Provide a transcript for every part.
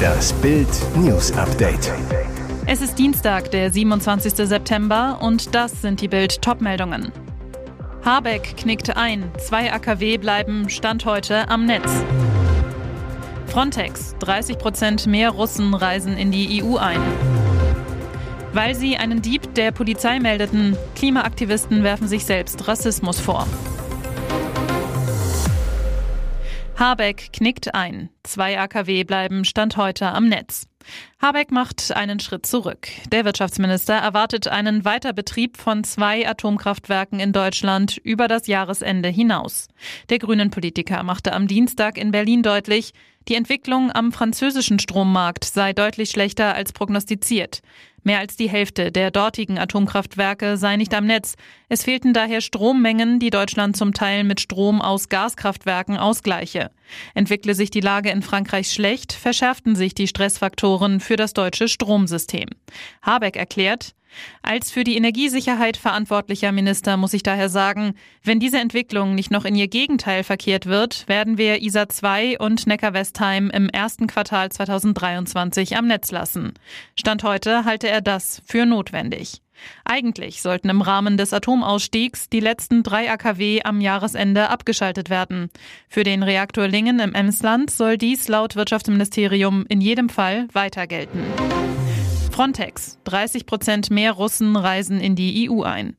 Das Bild News Update. Es ist Dienstag, der 27. September und das sind die Bild Topmeldungen. Habeck knickt ein, zwei AKW bleiben Stand heute am Netz. Frontex, 30 Prozent mehr Russen reisen in die EU ein. Weil sie einen Dieb der Polizei meldeten, Klimaaktivisten werfen sich selbst Rassismus vor. Habeck knickt ein. Zwei AKW bleiben Stand heute am Netz. Habeck macht einen Schritt zurück. Der Wirtschaftsminister erwartet einen Weiterbetrieb von zwei Atomkraftwerken in Deutschland über das Jahresende hinaus. Der grünen Politiker machte am Dienstag in Berlin deutlich, die Entwicklung am französischen Strommarkt sei deutlich schlechter als prognostiziert. Mehr als die Hälfte der dortigen Atomkraftwerke sei nicht am Netz. Es fehlten daher Strommengen, die Deutschland zum Teil mit Strom aus Gaskraftwerken ausgleiche. Entwickle sich die Lage in Frankreich schlecht, verschärften sich die Stressfaktoren für das deutsche Stromsystem. Habeck erklärt, als für die Energiesicherheit verantwortlicher Minister muss ich daher sagen, wenn diese Entwicklung nicht noch in ihr Gegenteil verkehrt wird, werden wir ISA 2 und Neckar-Westheim im ersten Quartal 2023 am Netz lassen. Stand heute halte er das für notwendig. Eigentlich sollten im Rahmen des Atomausstiegs die letzten drei AKW am Jahresende abgeschaltet werden. Für den Reaktor Lingen im Emsland soll dies laut Wirtschaftsministerium in jedem Fall weiter gelten. Frontex. 30 Prozent mehr Russen reisen in die EU ein.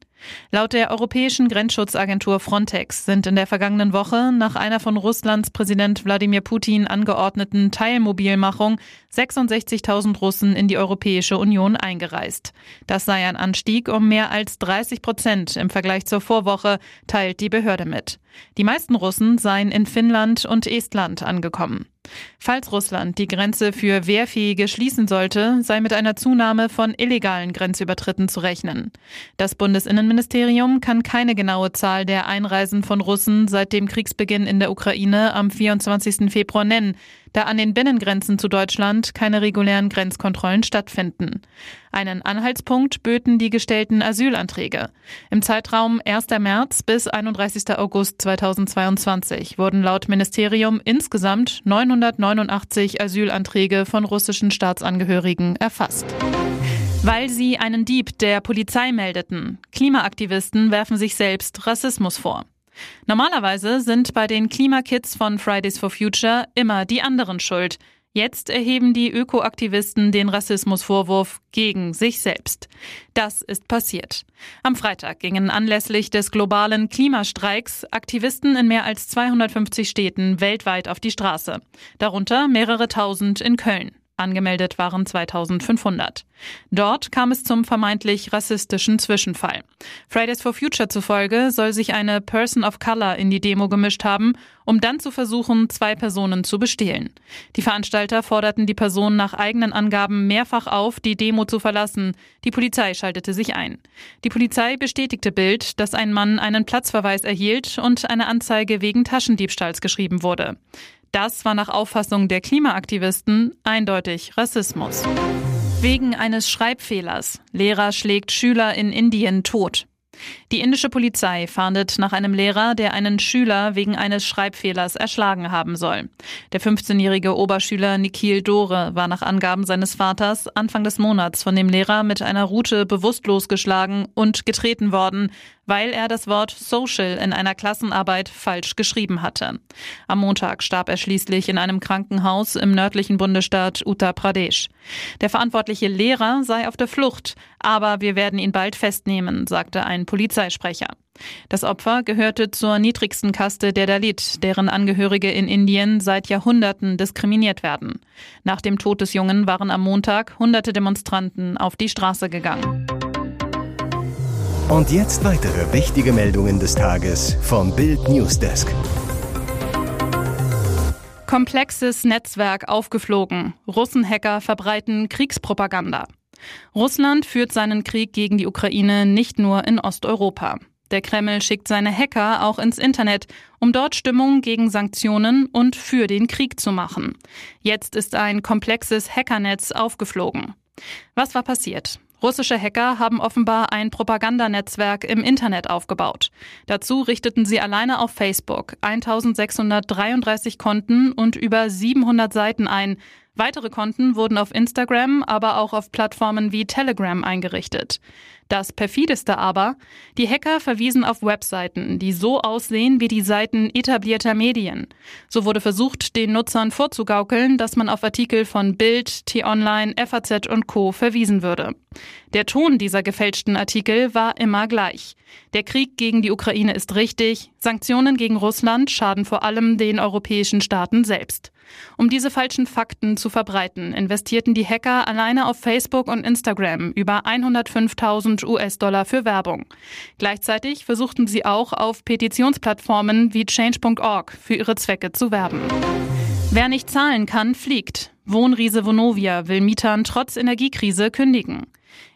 Laut der Europäischen Grenzschutzagentur Frontex sind in der vergangenen Woche nach einer von Russlands Präsident Wladimir Putin angeordneten Teilmobilmachung 66.000 Russen in die Europäische Union eingereist. Das sei ein Anstieg um mehr als 30 Prozent im Vergleich zur Vorwoche, teilt die Behörde mit. Die meisten Russen seien in Finnland und Estland angekommen. Falls Russland die Grenze für Wehrfähige schließen sollte, sei mit einer Zunahme von illegalen Grenzübertritten zu rechnen. Das Bundesinnenministerium kann keine genaue Zahl der Einreisen von Russen seit dem Kriegsbeginn in der Ukraine am 24. Februar nennen da an den Binnengrenzen zu Deutschland keine regulären Grenzkontrollen stattfinden. Einen Anhaltspunkt böten die gestellten Asylanträge. Im Zeitraum 1. März bis 31. August 2022 wurden laut Ministerium insgesamt 989 Asylanträge von russischen Staatsangehörigen erfasst. Weil sie einen Dieb der Polizei meldeten. Klimaaktivisten werfen sich selbst Rassismus vor. Normalerweise sind bei den Klimakids von Fridays for Future immer die anderen schuld. Jetzt erheben die Ökoaktivisten den Rassismusvorwurf gegen sich selbst. Das ist passiert. Am Freitag gingen anlässlich des globalen Klimastreiks Aktivisten in mehr als 250 Städten weltweit auf die Straße. Darunter mehrere tausend in Köln. Angemeldet waren 2500. Dort kam es zum vermeintlich rassistischen Zwischenfall. Fridays for Future zufolge soll sich eine Person of Color in die Demo gemischt haben, um dann zu versuchen, zwei Personen zu bestehlen. Die Veranstalter forderten die Person nach eigenen Angaben mehrfach auf, die Demo zu verlassen. Die Polizei schaltete sich ein. Die Polizei bestätigte Bild, dass ein Mann einen Platzverweis erhielt und eine Anzeige wegen Taschendiebstahls geschrieben wurde. Das war nach Auffassung der Klimaaktivisten eindeutig Rassismus. Wegen eines Schreibfehlers. Lehrer schlägt Schüler in Indien tot. Die indische Polizei fahndet nach einem Lehrer, der einen Schüler wegen eines Schreibfehlers erschlagen haben soll. Der 15-jährige Oberschüler Nikhil Dore war nach Angaben seines Vaters Anfang des Monats von dem Lehrer mit einer Rute bewusstlos geschlagen und getreten worden, weil er das Wort Social in einer Klassenarbeit falsch geschrieben hatte. Am Montag starb er schließlich in einem Krankenhaus im nördlichen Bundesstaat Uttar Pradesh. Der verantwortliche Lehrer sei auf der Flucht, aber wir werden ihn bald festnehmen, sagte ein Polizeisprecher. Das Opfer gehörte zur niedrigsten Kaste der Dalit, deren Angehörige in Indien seit Jahrhunderten diskriminiert werden. Nach dem Tod des Jungen waren am Montag hunderte Demonstranten auf die Straße gegangen. Und jetzt weitere wichtige Meldungen des Tages vom Bild Newsdesk. Komplexes Netzwerk aufgeflogen. Russenhacker verbreiten Kriegspropaganda. Russland führt seinen Krieg gegen die Ukraine nicht nur in Osteuropa. Der Kreml schickt seine Hacker auch ins Internet, um dort Stimmung gegen Sanktionen und für den Krieg zu machen. Jetzt ist ein komplexes Hackernetz aufgeflogen. Was war passiert? Russische Hacker haben offenbar ein Propagandanetzwerk im Internet aufgebaut. Dazu richteten sie alleine auf Facebook 1633 Konten und über 700 Seiten ein, Weitere Konten wurden auf Instagram, aber auch auf Plattformen wie Telegram eingerichtet. Das perfideste aber, die Hacker verwiesen auf Webseiten, die so aussehen wie die Seiten etablierter Medien. So wurde versucht, den Nutzern vorzugaukeln, dass man auf Artikel von Bild, T-Online, FAZ und Co. verwiesen würde. Der Ton dieser gefälschten Artikel war immer gleich. Der Krieg gegen die Ukraine ist richtig, Sanktionen gegen Russland schaden vor allem den europäischen Staaten selbst. Um diese falschen Fakten zu verbreiten, investierten die Hacker alleine auf Facebook und Instagram über 105.000 US-Dollar für Werbung. Gleichzeitig versuchten sie auch auf Petitionsplattformen wie change.org für ihre Zwecke zu werben. Wer nicht zahlen kann, fliegt. Wohnriese Vonovia will Mietern trotz Energiekrise kündigen.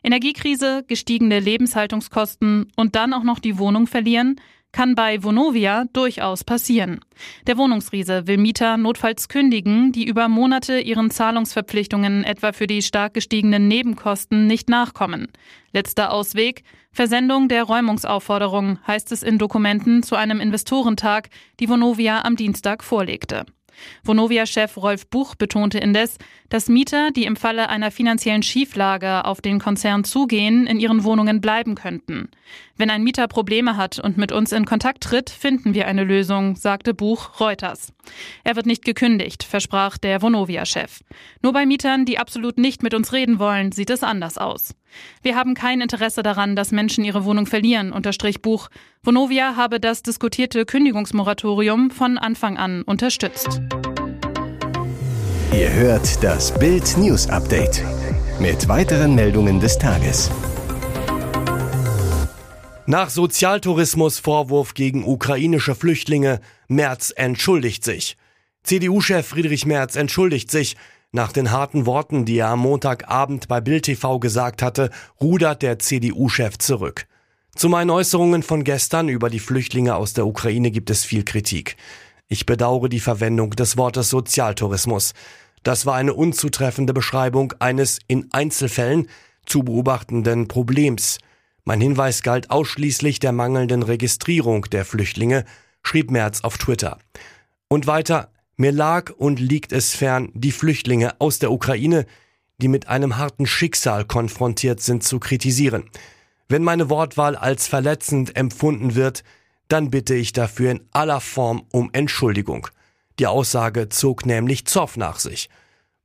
Energiekrise, gestiegene Lebenshaltungskosten und dann auch noch die Wohnung verlieren – kann bei Vonovia durchaus passieren. Der Wohnungsriese will Mieter notfalls kündigen, die über Monate ihren Zahlungsverpflichtungen etwa für die stark gestiegenen Nebenkosten nicht nachkommen. Letzter Ausweg Versendung der Räumungsaufforderung heißt es in Dokumenten zu einem Investorentag, die Vonovia am Dienstag vorlegte. Vonovia-Chef Rolf Buch betonte indes, dass Mieter, die im Falle einer finanziellen Schieflage auf den Konzern zugehen, in ihren Wohnungen bleiben könnten. Wenn ein Mieter Probleme hat und mit uns in Kontakt tritt, finden wir eine Lösung, sagte Buch Reuters. Er wird nicht gekündigt, versprach der Vonovia-Chef. Nur bei Mietern, die absolut nicht mit uns reden wollen, sieht es anders aus. Wir haben kein Interesse daran, dass Menschen ihre Wohnung verlieren, unterstrich Buch. Vonovia habe das diskutierte Kündigungsmoratorium von Anfang an unterstützt. Ihr hört das Bild News Update mit weiteren Meldungen des Tages. Nach Sozialtourismus-Vorwurf gegen ukrainische Flüchtlinge, Merz entschuldigt sich. CDU-Chef Friedrich Merz entschuldigt sich. Nach den harten Worten, die er am Montagabend bei Bild TV gesagt hatte, rudert der CDU-Chef zurück. Zu meinen Äußerungen von gestern über die Flüchtlinge aus der Ukraine gibt es viel Kritik. Ich bedauere die Verwendung des Wortes Sozialtourismus. Das war eine unzutreffende Beschreibung eines in Einzelfällen zu beobachtenden Problems. Mein Hinweis galt ausschließlich der mangelnden Registrierung der Flüchtlinge, schrieb Merz auf Twitter. Und weiter, mir lag und liegt es fern, die Flüchtlinge aus der Ukraine, die mit einem harten Schicksal konfrontiert sind, zu kritisieren. Wenn meine Wortwahl als verletzend empfunden wird, dann bitte ich dafür in aller Form um Entschuldigung. Die Aussage zog nämlich Zoff nach sich.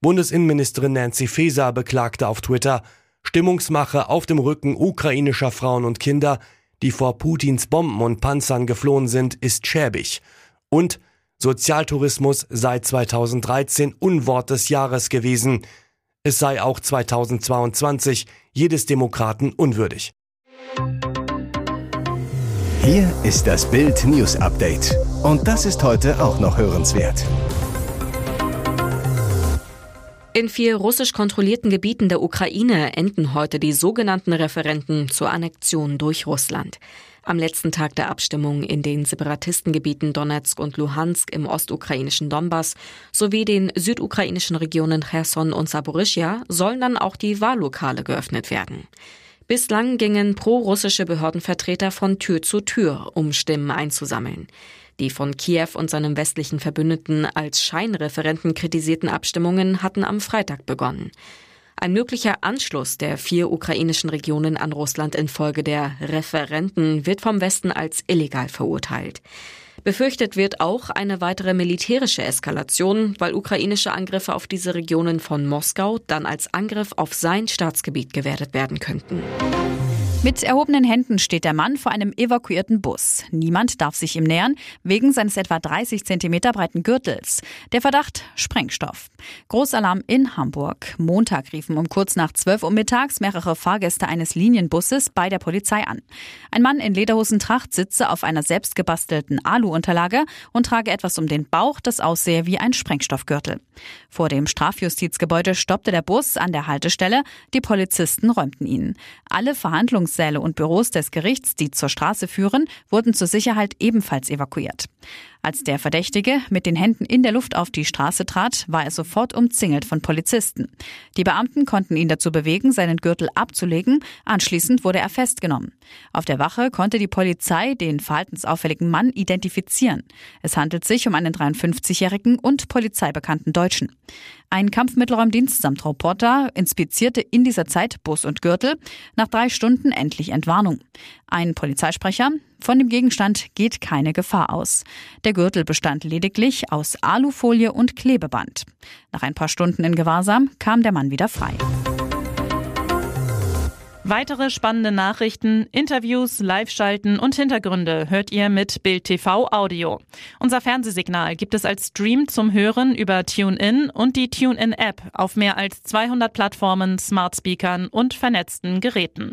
Bundesinnenministerin Nancy Faeser beklagte auf Twitter Stimmungsmache auf dem Rücken ukrainischer Frauen und Kinder, die vor Putins Bomben und Panzern geflohen sind, ist schäbig. Und Sozialtourismus sei 2013 Unwort des Jahres gewesen. Es sei auch 2022 jedes Demokraten unwürdig. Hier ist das Bild News Update. Und das ist heute auch noch hörenswert. In vier russisch kontrollierten Gebieten der Ukraine enden heute die sogenannten Referenten zur Annexion durch Russland. Am letzten Tag der Abstimmung in den Separatistengebieten Donetsk und Luhansk im ostukrainischen Donbass sowie den südukrainischen Regionen Cherson und Saporischia sollen dann auch die Wahllokale geöffnet werden. Bislang gingen pro-russische Behördenvertreter von Tür zu Tür, um Stimmen einzusammeln. Die von Kiew und seinem westlichen Verbündeten als Scheinreferenten kritisierten Abstimmungen hatten am Freitag begonnen. Ein möglicher Anschluss der vier ukrainischen Regionen an Russland infolge der Referenten wird vom Westen als illegal verurteilt. Befürchtet wird auch eine weitere militärische Eskalation, weil ukrainische Angriffe auf diese Regionen von Moskau dann als Angriff auf sein Staatsgebiet gewertet werden könnten. Mit erhobenen Händen steht der Mann vor einem evakuierten Bus. Niemand darf sich ihm nähern, wegen seines etwa 30 Zentimeter breiten Gürtels. Der Verdacht Sprengstoff. Großalarm in Hamburg. Montag riefen um kurz nach 12 Uhr mittags mehrere Fahrgäste eines Linienbusses bei der Polizei an. Ein Mann in Lederhosentracht sitze auf einer selbstgebastelten Alu-Unterlage und trage etwas um den Bauch, das aussehe wie ein Sprengstoffgürtel. Vor dem Strafjustizgebäude stoppte der Bus an der Haltestelle. Die Polizisten räumten ihn. Alle Verhandlungs Verhandlungssäle und Büros des Gerichts, die zur Straße führen, wurden zur Sicherheit ebenfalls evakuiert. Als der Verdächtige mit den Händen in der Luft auf die Straße trat, war er sofort umzingelt von Polizisten. Die Beamten konnten ihn dazu bewegen, seinen Gürtel abzulegen. Anschließend wurde er festgenommen. Auf der Wache konnte die Polizei den verhaltensauffälligen Mann identifizieren. Es handelt sich um einen 53-jährigen und polizeibekannten Deutschen. Ein Kampfmittelräumdienst samt Reporter inspizierte in dieser Zeit Bus und Gürtel. Nach drei Stunden endlich Entwarnung. Ein Polizeisprecher, von dem Gegenstand geht keine Gefahr aus. Der Gürtel bestand lediglich aus Alufolie und Klebeband. Nach ein paar Stunden in Gewahrsam kam der Mann wieder frei. Weitere spannende Nachrichten, Interviews, Live-Schalten und Hintergründe hört ihr mit Bild TV Audio. Unser Fernsehsignal gibt es als Stream zum Hören über TuneIn und die TuneIn-App auf mehr als 200 Plattformen, Smart Speakern und vernetzten Geräten.